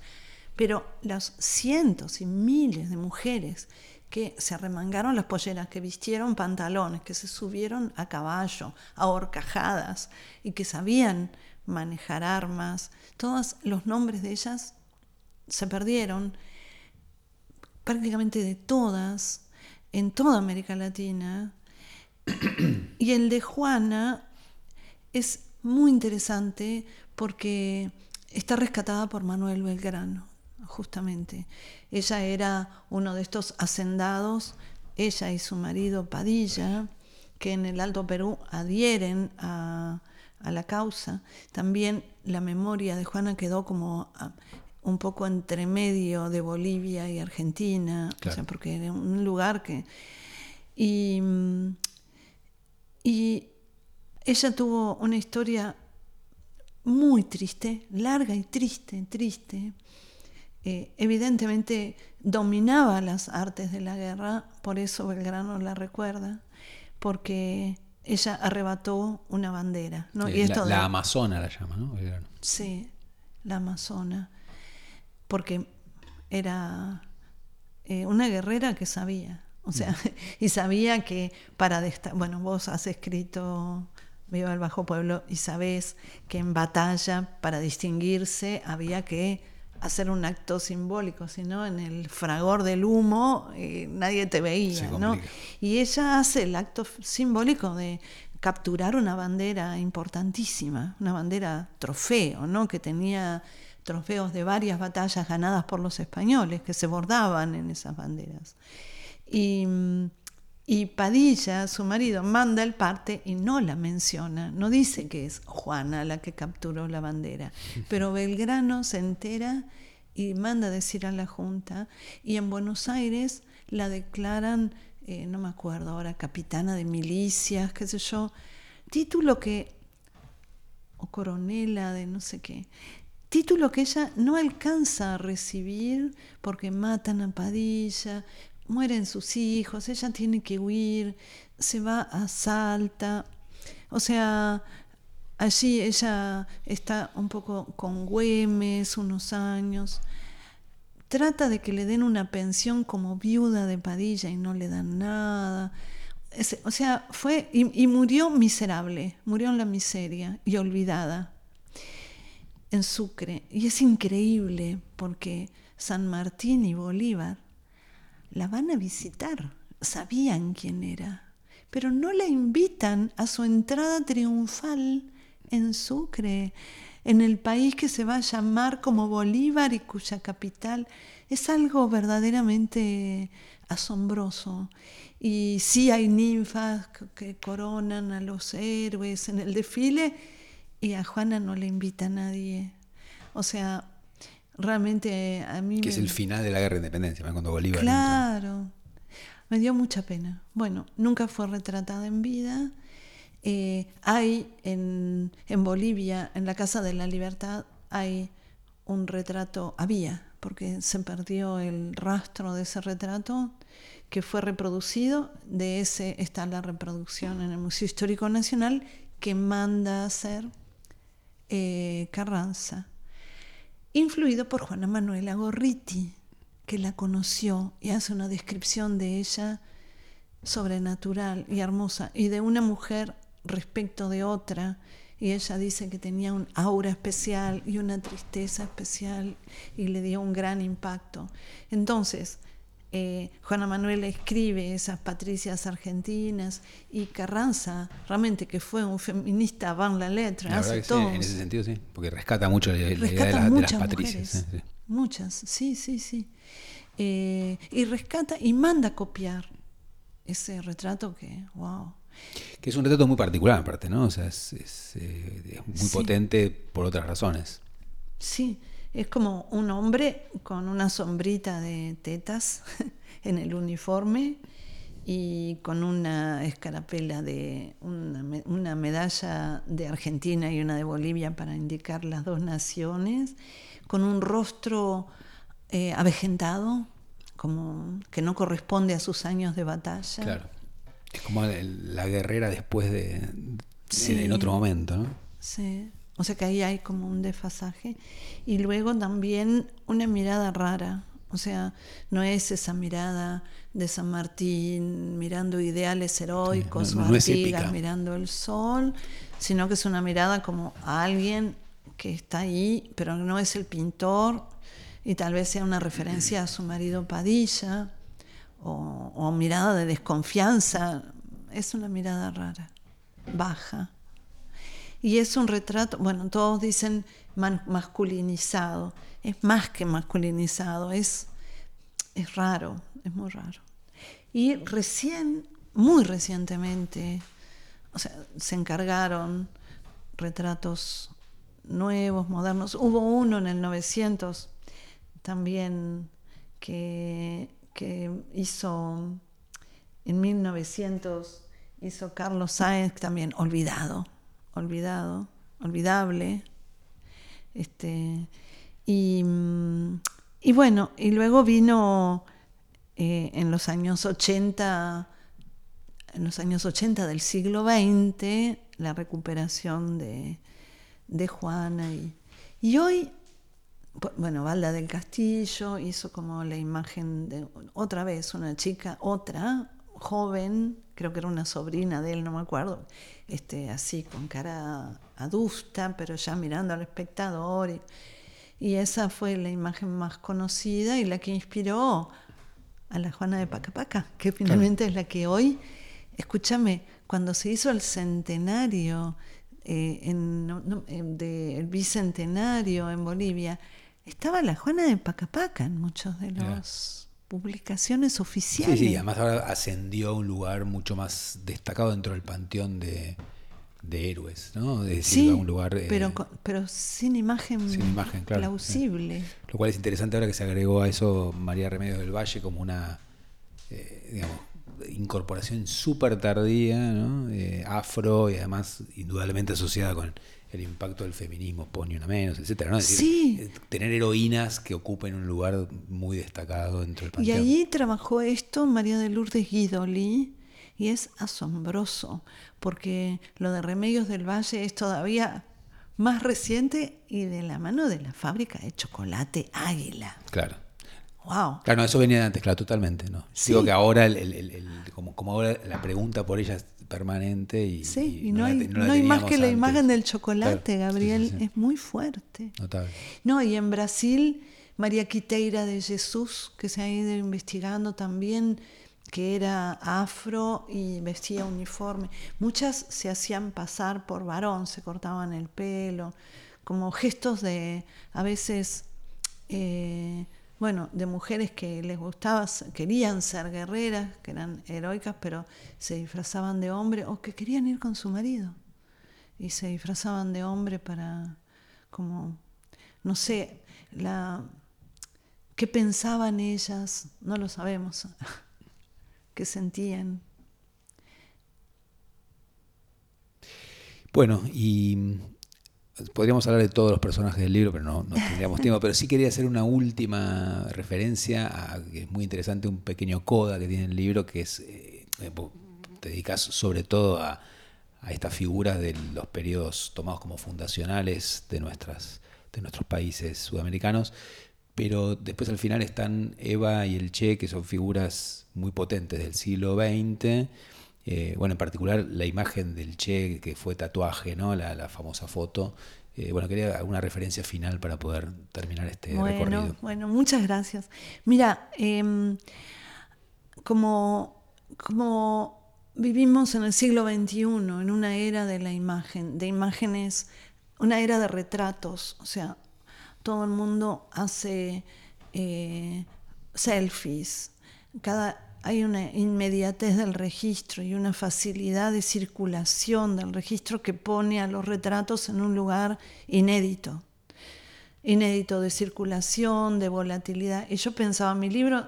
Pero los cientos y miles de mujeres que se arremangaron las polleras, que vistieron pantalones, que se subieron a caballo, a horcajadas y que sabían manejar armas, todos los nombres de ellas se perdieron, prácticamente de todas, en toda América Latina. y el de Juana es muy interesante porque está rescatada por Manuel Belgrano justamente. Ella era uno de estos hacendados, ella y su marido Padilla, que en el Alto Perú adhieren a, la causa. También la memoria de Juana quedó como ah, un poco entre medio de Bolivia y Argentina, porque era un lugar que... Y, y ella tuvo una historia muy triste, larga y triste, triste, eh, evidentemente dominaba las artes de la guerra, por eso Belgrano la recuerda, porque ella arrebató una bandera. la, amazona la llama, ¿no? Sí, la amazona, porque era eh, una guerrera que sabía, o sea, mm. y sabía que para bueno, vos has escrito Viva el Bajo Pueblo y sabés que en batalla, para distinguirse, había que hacer un acto simbólico, sino en el fragor del humo eh, nadie te veía, ¿no? Y ella hace el acto simbólico de capturar una bandera importantísima, una bandera trofeo, ¿no? Que tenía trofeos de varias batallas ganadas por los españoles que se bordaban en esas banderas. Y mm, y Padilla, su marido, manda el parte y no la menciona, no dice que es Juana la que capturó la bandera, pero Belgrano se entera y manda decir a la Junta y en Buenos Aires la declaran, eh, no me acuerdo ahora, capitana de milicias, qué sé yo, título que, o coronela de no sé qué, título que ella no alcanza a recibir porque matan a Padilla, mueren sus hijos, ella tiene que huir, se va a Salta, o sea, allí ella está un poco con Güemes unos años, trata de que le den una pensión como viuda de Padilla y no le dan nada. o sea, fue y, y murió miserable, murió en la miseria y olvidada en Sucre. Y es increíble porque San Martín y Bolívar la van a visitar, sabían quién era, pero no la invitan a su entrada triunfal en Sucre, en el país que se va a llamar como Bolívar y cuya capital es algo verdaderamente asombroso. Y sí hay ninfas que coronan a los héroes en el desfile y a Juana no le invita a nadie. O sea, realmente a mí... Que es el final de la guerra de independencia, cuando Bolívar... Claro, me dio mucha pena. Bueno, nunca fue retratada en vida. Eh, hay en, en, Bolivia, en la Casa de la Libertad, hay un retrato, había, porque se perdió el rastro de ese retrato, que fue reproducido. De ese está la reproducción en el Museo Histórico Nacional, que manda a hacer eh, Carranza influido por Juana Manuela Gorriti, que la conoció y hace una descripción de ella sobrenatural y hermosa, y de una mujer respecto de otra, y ella dice que tenía un aura especial y una tristeza especial, y le dio un gran impacto. Entonces, eh, Juana Manuela escribe esas patricias argentinas y Carranza, realmente que fue un feminista van la letra, hace todo. en ese sentido sí, porque rescata mucho la, idea de, las patricias. Muchas, sí, sí, sí. Eh, y rescata y manda a copiar ese retrato que, wow. Que es un retrato muy particular, aparte, ¿no? O sea, es, es, eh, es muy Sí. potente por otras razones. Sí, es como un hombre con una sombrita de tetas en el uniforme y con una escarapela de una, una medalla de Argentina y una de Bolivia para indicar las dos naciones, con un rostro eh, avejentado, como que no corresponde a sus años de batalla. Claro. Es como la guerrera después de. Sí. en otro momento, ¿no? Sí, o sea que ahí hay como un desfasaje. Y luego también una mirada rara, o sea, no es esa mirada de San Martín mirando ideales heroicos no- o no Artigas mirando el sol, sino que es una mirada como a alguien que está ahí, pero no es el pintor, y tal vez sea una referencia a su marido Padilla, o, o mirada de desconfianza. Es una mirada rara, baja. Y es un retrato, bueno, todos dicen masculinizado. Es más que masculinizado, es, es raro, es muy raro. Y recién, muy recientemente, o sea, se encargaron retratos nuevos, modernos. Hubo uno en el 900 también que, que hizo, en 1900 hizo Carlos Sáenz, también olvidado, olvidado, olvidable. Este, y, y bueno, y luego vino eh, en los años 80, en los años 80 del siglo XX, la recuperación de, de Juana. Y, y hoy, bu- bueno, Valda del Castillo hizo como la imagen de otra vez una chica, otra, joven, creo que era una sobrina de él, no me acuerdo, este, así con cara adusta, pero ya mirando al espectador. Y, y esa fue la imagen más conocida y la que inspiró a la Juana de Pacapaca, que finalmente es la que hoy, escúchame, cuando se hizo el centenario eh, en, no- no, en- de- el bicentenario en Bolivia, estaba la Juana de Pacapaca en muchas de las publicaciones Sí, oficiales. sí, además ahora ascendió a un lugar mucho más destacado dentro del panteón de, de héroes, ¿no? Decir, Sí, a un lugar. eh, pero sin imagen, sin imagen, claro, plausible. Lo cual es interesante ahora que se agregó a eso María Remedios del Valle como una, eh, digamos, incorporación súper tardía, ¿no? Eh, afro y además indudablemente asociada con el impacto del feminismo, pos ni una menos, etcétera, ¿no? Es Sí. eh, tener heroínas que ocupen un lugar muy destacado dentro del Y panteón. allí trabajó esto María de Lourdes Guidoli y es asombroso porque lo de Remedios del Valle es todavía más reciente y de la mano de la fábrica de chocolate Águila. Claro. ¡Wow! Claro, no, eso venía de antes, claro, totalmente, ¿no? Sí. Digo que ahora, el, el- el- como, como ahora la pregunta por ella es permanente y, Sí, y, y no, hay, te- la no hay más que la imagen del chocolate, Claro, Gabriel, sí, sí. es muy fuerte. Notable. No, y en Brasil, María Quiteira de Jesús, que se ha ido investigando también, que era afro y vestía uniforme. Muchas se hacían pasar por varón, se cortaban el pelo, como gestos de, a veces, eh, bueno, de mujeres que les gustaba, querían ser guerreras, que eran heroicas, pero se disfrazaban de hombre o que querían ir con su marido. Y se disfrazaban de hombre para como no sé la qué pensaban ellas no lo sabemos qué sentían. Bueno, y podríamos hablar de todos los personajes del libro, pero no, tendríamos tiempo. Pero sí quería hacer una última referencia, a, que es muy interesante, un pequeño coda que tiene el libro, que es, eh, te dedicas sobre todo a, a estas figuras de los periodos tomados como fundacionales de, nuestras, de nuestros países sudamericanos. Pero después al final están Eva y el Che, que son figuras muy potentes del siglo XX. Eh, bueno, en particular la imagen del Che que fue tatuaje, ¿no? La, la famosa foto. Eh, bueno, quería alguna referencia final para poder terminar este bueno recorrido. bueno muchas gracias mira em, como como vivimos en el siglo XXI en una era de la imagen de imágenes una era de retratos o sea todo el mundo hace eh, selfies cada hay una inmediatez del registro y una facilidad de circulación del registro que pone a los retratos en un lugar inédito. Inédito de circulación, de volatilidad. Y yo pensaba, mi libro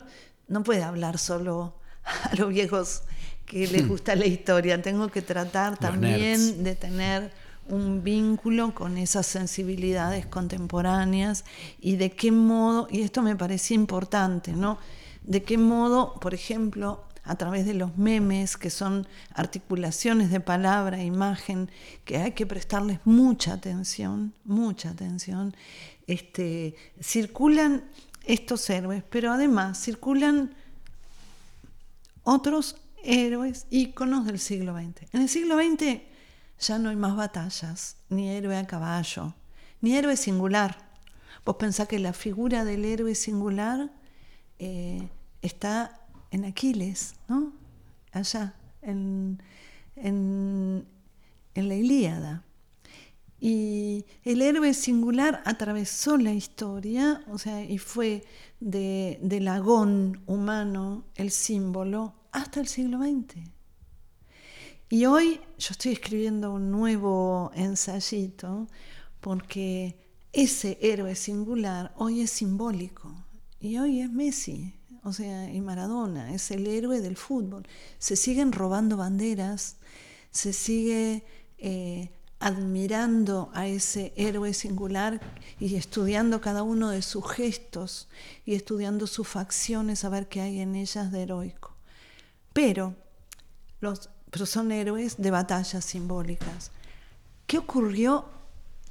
no puede hablar solo a los viejos que les hmm. gusta la historia, tengo que tratar también de tener un vínculo con esas sensibilidades contemporáneas y de qué modo, y esto me parecía importante, ¿no? De qué modo, por ejemplo, a través de los memes, que son articulaciones de palabra imagen, que hay que prestarles mucha atención, mucha atención, este, circulan estos héroes, pero además circulan otros héroes, íconos del siglo XX. En el siglo XX ya no hay más batallas, ni héroe a caballo, ni héroe singular. Vos pensás que la figura del héroe singular eh, está en Aquiles, ¿no? Allá, en, la Ilíada. Y el héroe singular atravesó la historia, o sea, y fue de, del agón humano el símbolo hasta el siglo XX. Y hoy yo estoy escribiendo un nuevo ensayito porque ese héroe singular hoy es simbólico y hoy es Messi, o sea, y Maradona, es el héroe del fútbol. Se siguen robando banderas, se sigue eh, admirando a ese héroe singular y estudiando cada uno de sus gestos y estudiando sus facciones a ver qué hay en ellas de heroico. Pero, pero son héroes de batallas simbólicas. ¿Qué ocurrió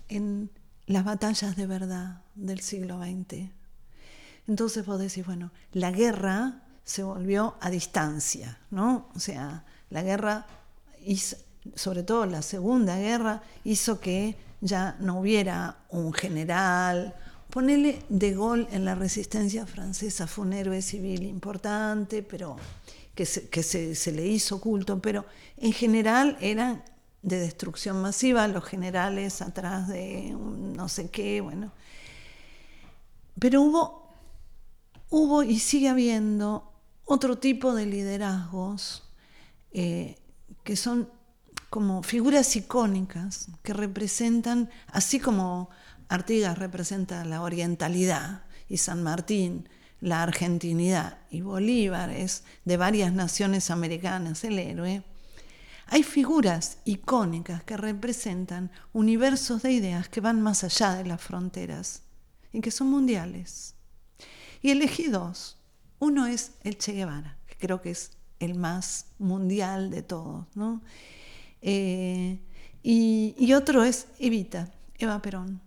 en las batallas de verdad del siglo XX? Entonces vos decís, bueno, la guerra se volvió a distancia, ¿no? O sea, la guerra, sobre todo la Segunda Guerra, hizo que ya no hubiera un general. Ponele de gol en la resistencia francesa, fue un héroe civil importante, pero que, se, que se, le hizo culto, pero en general eran de destrucción masiva, los generales atrás de no sé qué, bueno. Pero hubo hubo y sigue habiendo otro tipo de liderazgos eh, que son como figuras icónicas que representan, así como Artigas representa la orientalidad y San Martín la argentinidad y Bolívar es de varias naciones americanas el héroe, hay figuras icónicas que representan universos de ideas que van más allá de las fronteras y que son mundiales. Y elegí dos. Uno es el Che Guevara, que creo que es el más mundial de todos, ¿no? Eh, y, otro es Evita, Eva Perón,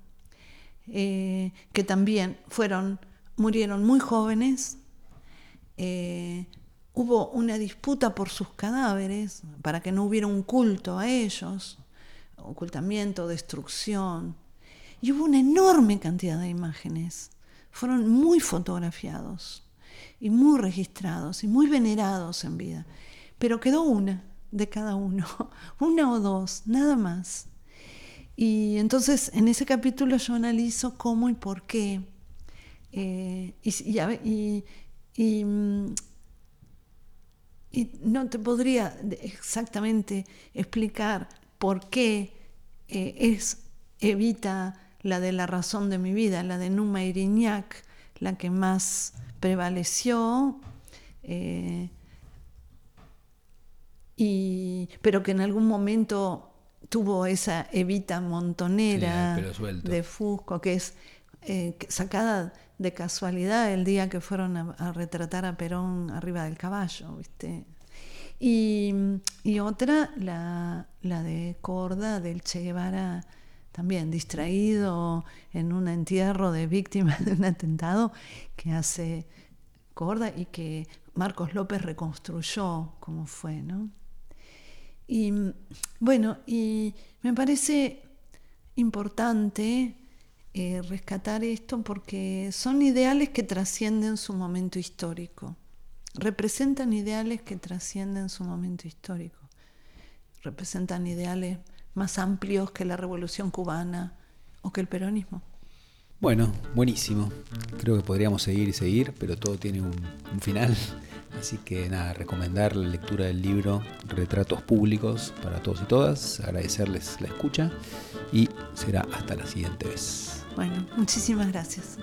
eh, que también fueron, murieron muy jóvenes. Eh, hubo una disputa por sus cadáveres para que no hubiera un culto a ellos, ocultamiento, destrucción. Y hubo una enorme cantidad de imágenes fueron muy fotografiados y muy registrados y muy venerados en vida. Pero quedó una de cada uno, una o dos, nada más. Y entonces en ese capítulo yo analizo cómo y por qué. Eh, y, mm, y, no te podría exactamente explicar por qué eh, es evita la de la razón de mi vida, la de Numa Iriñac, la que más prevaleció, eh, y, pero que en algún momento tuvo esa Evita montonera de Fusco, que es eh, sacada de casualidad el día que fueron a, retratar a Perón arriba del caballo, ¿viste? Y, otra, la, la de Corda del Che Guevara también distraído en un entierro de víctimas de un atentado que hace Corda y que Marcos López reconstruyó como fue, ¿no? Y bueno, y me parece importante eh, rescatar esto porque son ideales que trascienden su momento histórico, representan ideales que trascienden su momento histórico, representan ideales más amplios que la revolución cubana o que el peronismo. Bueno, buenísimo. Creo que podríamos seguir y seguir, pero todo tiene un, final. Así que nada, recomendar la lectura del libro Retratos Públicos para todos y todas, agradecerles la escucha y será hasta la siguiente vez. Bueno, muchísimas gracias.